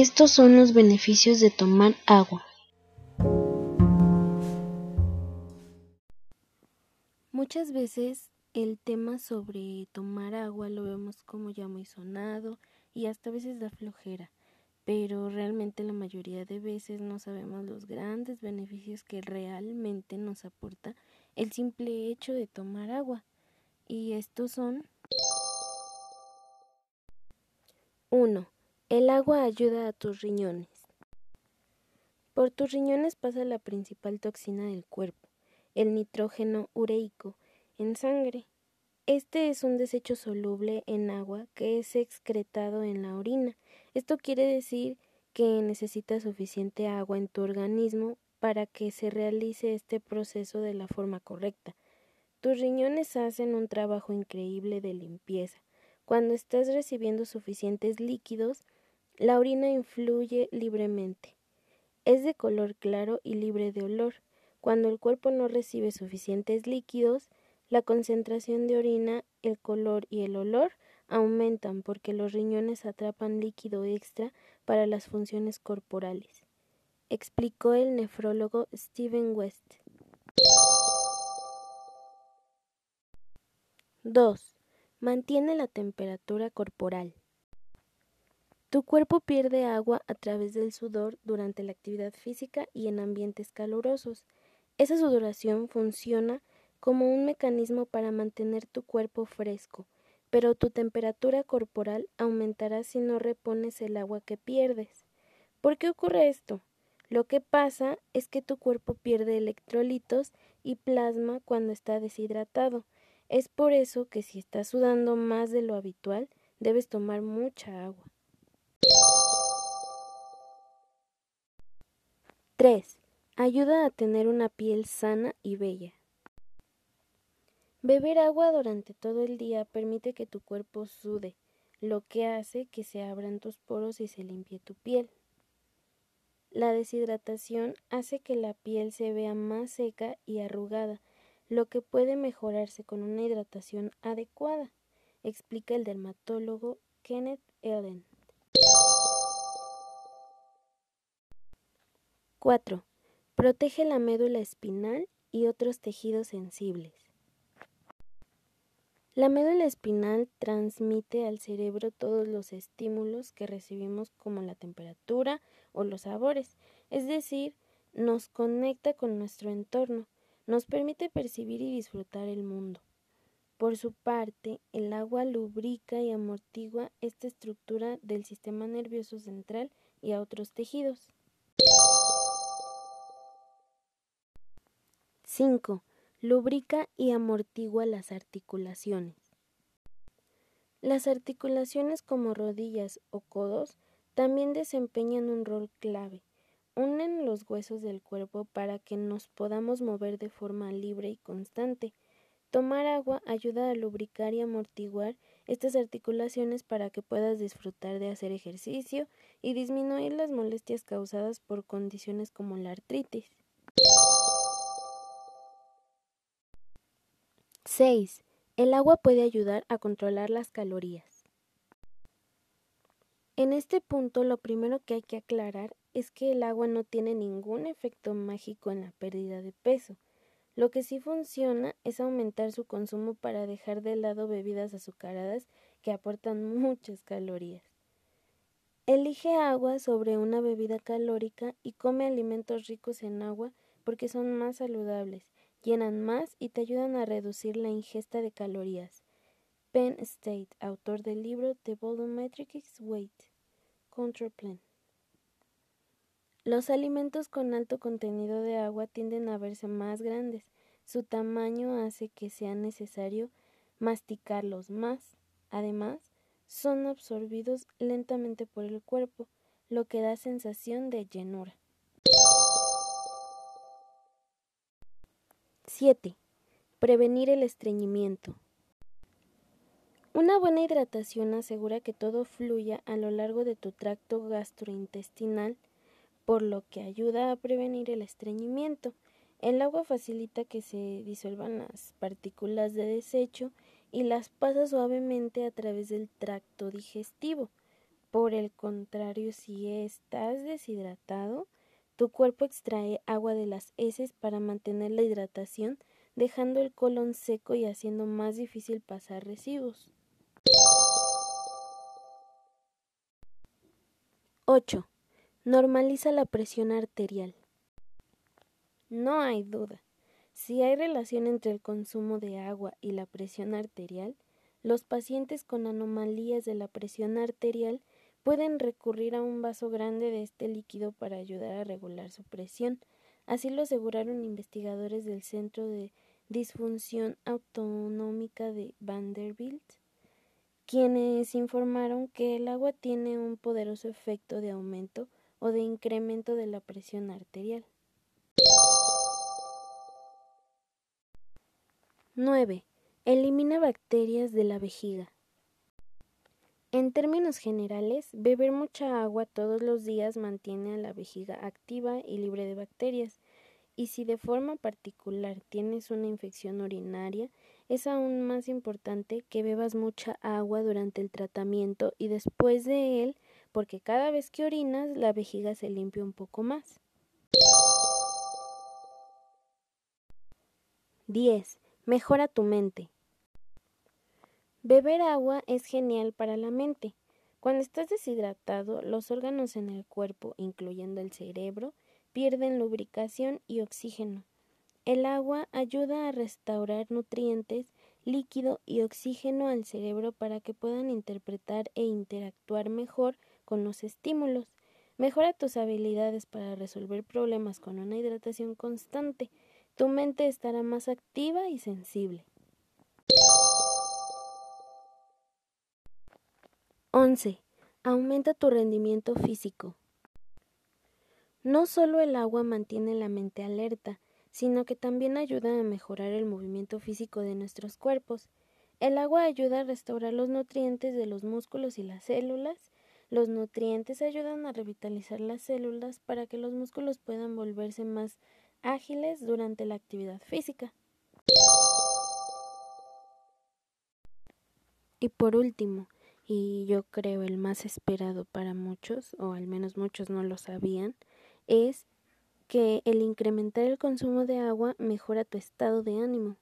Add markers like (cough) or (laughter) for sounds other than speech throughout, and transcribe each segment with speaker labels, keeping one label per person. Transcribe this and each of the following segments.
Speaker 1: Estos son los beneficios de tomar agua.
Speaker 2: Muchas veces el tema sobre tomar agua lo vemos como ya muy sonado y hasta a veces da flojera, pero realmente la mayoría de veces no sabemos los grandes beneficios que realmente nos aporta el simple hecho de tomar agua. Y estos son 1. El agua ayuda a tus riñones. Por tus riñones pasa la principal toxina del cuerpo, el nitrógeno ureico, en sangre. Este es un desecho soluble en agua que es excretado en la orina. Esto quiere decir que necesitas suficiente agua en tu organismo para que se realice este proceso de la forma correcta. Tus riñones hacen un trabajo increíble de limpieza. Cuando estás recibiendo suficientes líquidos, la orina influye libremente. Es de color claro y libre de olor. Cuando el cuerpo no recibe suficientes líquidos, la concentración de orina, el color y el olor aumentan porque los riñones atrapan líquido extra para las funciones corporales, explicó el nefrólogo Steven West. 2. Mantiene la temperatura corporal. Tu cuerpo pierde agua a través del sudor durante la actividad física y en ambientes calurosos. Esa sudoración funciona como un mecanismo para mantener tu cuerpo fresco, pero tu temperatura corporal aumentará si no repones el agua que pierdes. ¿Por qué ocurre esto? Lo que pasa es que tu cuerpo pierde electrolitos y plasma cuando está deshidratado, es por eso que si estás sudando más de lo habitual, debes tomar mucha agua. 3. Ayuda a tener una piel sana y bella. Beber agua durante todo el día permite que tu cuerpo sude, lo que hace que se abran tus poros y se limpie tu piel. La deshidratación hace que la piel se vea más seca y arrugada, lo que puede mejorarse con una hidratación adecuada, explica el dermatólogo Kenneth Ellen. 4. Protege la médula espinal y otros tejidos sensibles. La médula espinal transmite al cerebro todos los estímulos que recibimos como la temperatura o los sabores, es decir, nos conecta con nuestro entorno, nos permite percibir y disfrutar el mundo. Por su parte, el agua lubrica y amortigua esta estructura del sistema nervioso central y a otros tejidos. 5. Lubrica y amortigua las articulaciones. Las articulaciones como rodillas o codos también desempeñan un rol clave unen los huesos del cuerpo para que nos podamos mover de forma libre y constante. Tomar agua ayuda a lubricar y amortiguar estas articulaciones para que puedas disfrutar de hacer ejercicio y disminuir las molestias causadas por condiciones como la artritis. 6. El agua puede ayudar a controlar las calorías. En este punto lo primero que hay que aclarar es que el agua no tiene ningún efecto mágico en la pérdida de peso. Lo que sí funciona es aumentar su consumo para dejar de lado bebidas azucaradas que aportan (laughs) muchas calorías. Elige agua sobre una bebida calórica y come alimentos ricos en agua porque son más saludables, llenan más y te ayudan a reducir la ingesta de calorías. Penn State, autor del libro The Volumetric Weight Control Plan. Los alimentos con alto contenido de agua tienden a verse más grandes. Su tamaño hace que sea necesario masticarlos más. Además, son absorbidos lentamente por el cuerpo, lo que da sensación de llenura. 7. Prevenir el estreñimiento. Una buena hidratación asegura que todo fluya a lo largo de tu tracto gastrointestinal por lo que ayuda a prevenir el estreñimiento. El agua facilita que se disuelvan las partículas de desecho y las pasa suavemente a través del tracto digestivo. Por el contrario, si estás deshidratado, tu cuerpo extrae agua de las heces para mantener la hidratación, dejando el colon seco y haciendo más difícil pasar residuos. 8. Normaliza la presión arterial. No hay duda. Si hay relación entre el consumo de agua y la presión arterial, los pacientes con anomalías de la presión arterial pueden recurrir a un vaso grande de este líquido para ayudar a regular su presión. Así lo aseguraron investigadores del Centro de Disfunción Autonómica de Vanderbilt, quienes informaron que el agua tiene un poderoso efecto de aumento o de incremento de la presión arterial. 9. Elimina bacterias de la vejiga. En términos generales, beber mucha agua todos los días mantiene a la vejiga activa y libre de bacterias, y si de forma particular tienes una infección urinaria, es aún más importante que bebas mucha agua durante el tratamiento y después de él, porque cada vez que orinas la vejiga se limpia un poco más. 10. Mejora tu mente. Beber agua es genial para la mente. Cuando estás deshidratado, los órganos en el cuerpo, incluyendo el cerebro, pierden lubricación y oxígeno. El agua ayuda a restaurar nutrientes, líquido y oxígeno al cerebro para que puedan interpretar e interactuar mejor con los estímulos. Mejora tus habilidades para resolver problemas con una hidratación constante. Tu mente estará más activa y sensible. 11. Aumenta tu rendimiento físico. No solo el agua mantiene la mente alerta, sino que también ayuda a mejorar el movimiento físico de nuestros cuerpos. El agua ayuda a restaurar los nutrientes de los músculos y las células. Los nutrientes ayudan a revitalizar las células para que los músculos puedan volverse más ágiles durante la actividad física. Y por último, y yo creo el más esperado para muchos, o al menos muchos no lo sabían, es que el incrementar el consumo de agua mejora tu estado de ánimo.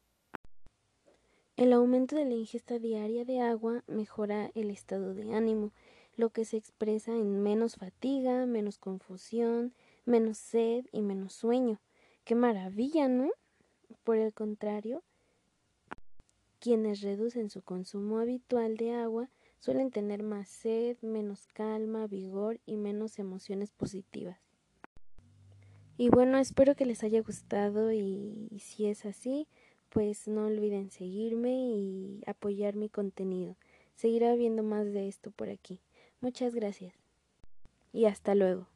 Speaker 2: El aumento de la ingesta diaria de agua mejora el estado de ánimo, lo que se expresa en menos fatiga, menos confusión, menos sed y menos sueño. ¡Qué maravilla, ¿no? Por el contrario, quienes reducen su consumo habitual de agua suelen tener más sed, menos calma, vigor y menos emociones positivas. Y bueno, espero que les haya gustado y si es así, pues no olviden seguirme y apoyar mi contenido. Seguirá habiendo más de esto por aquí. Muchas gracias. Y hasta luego.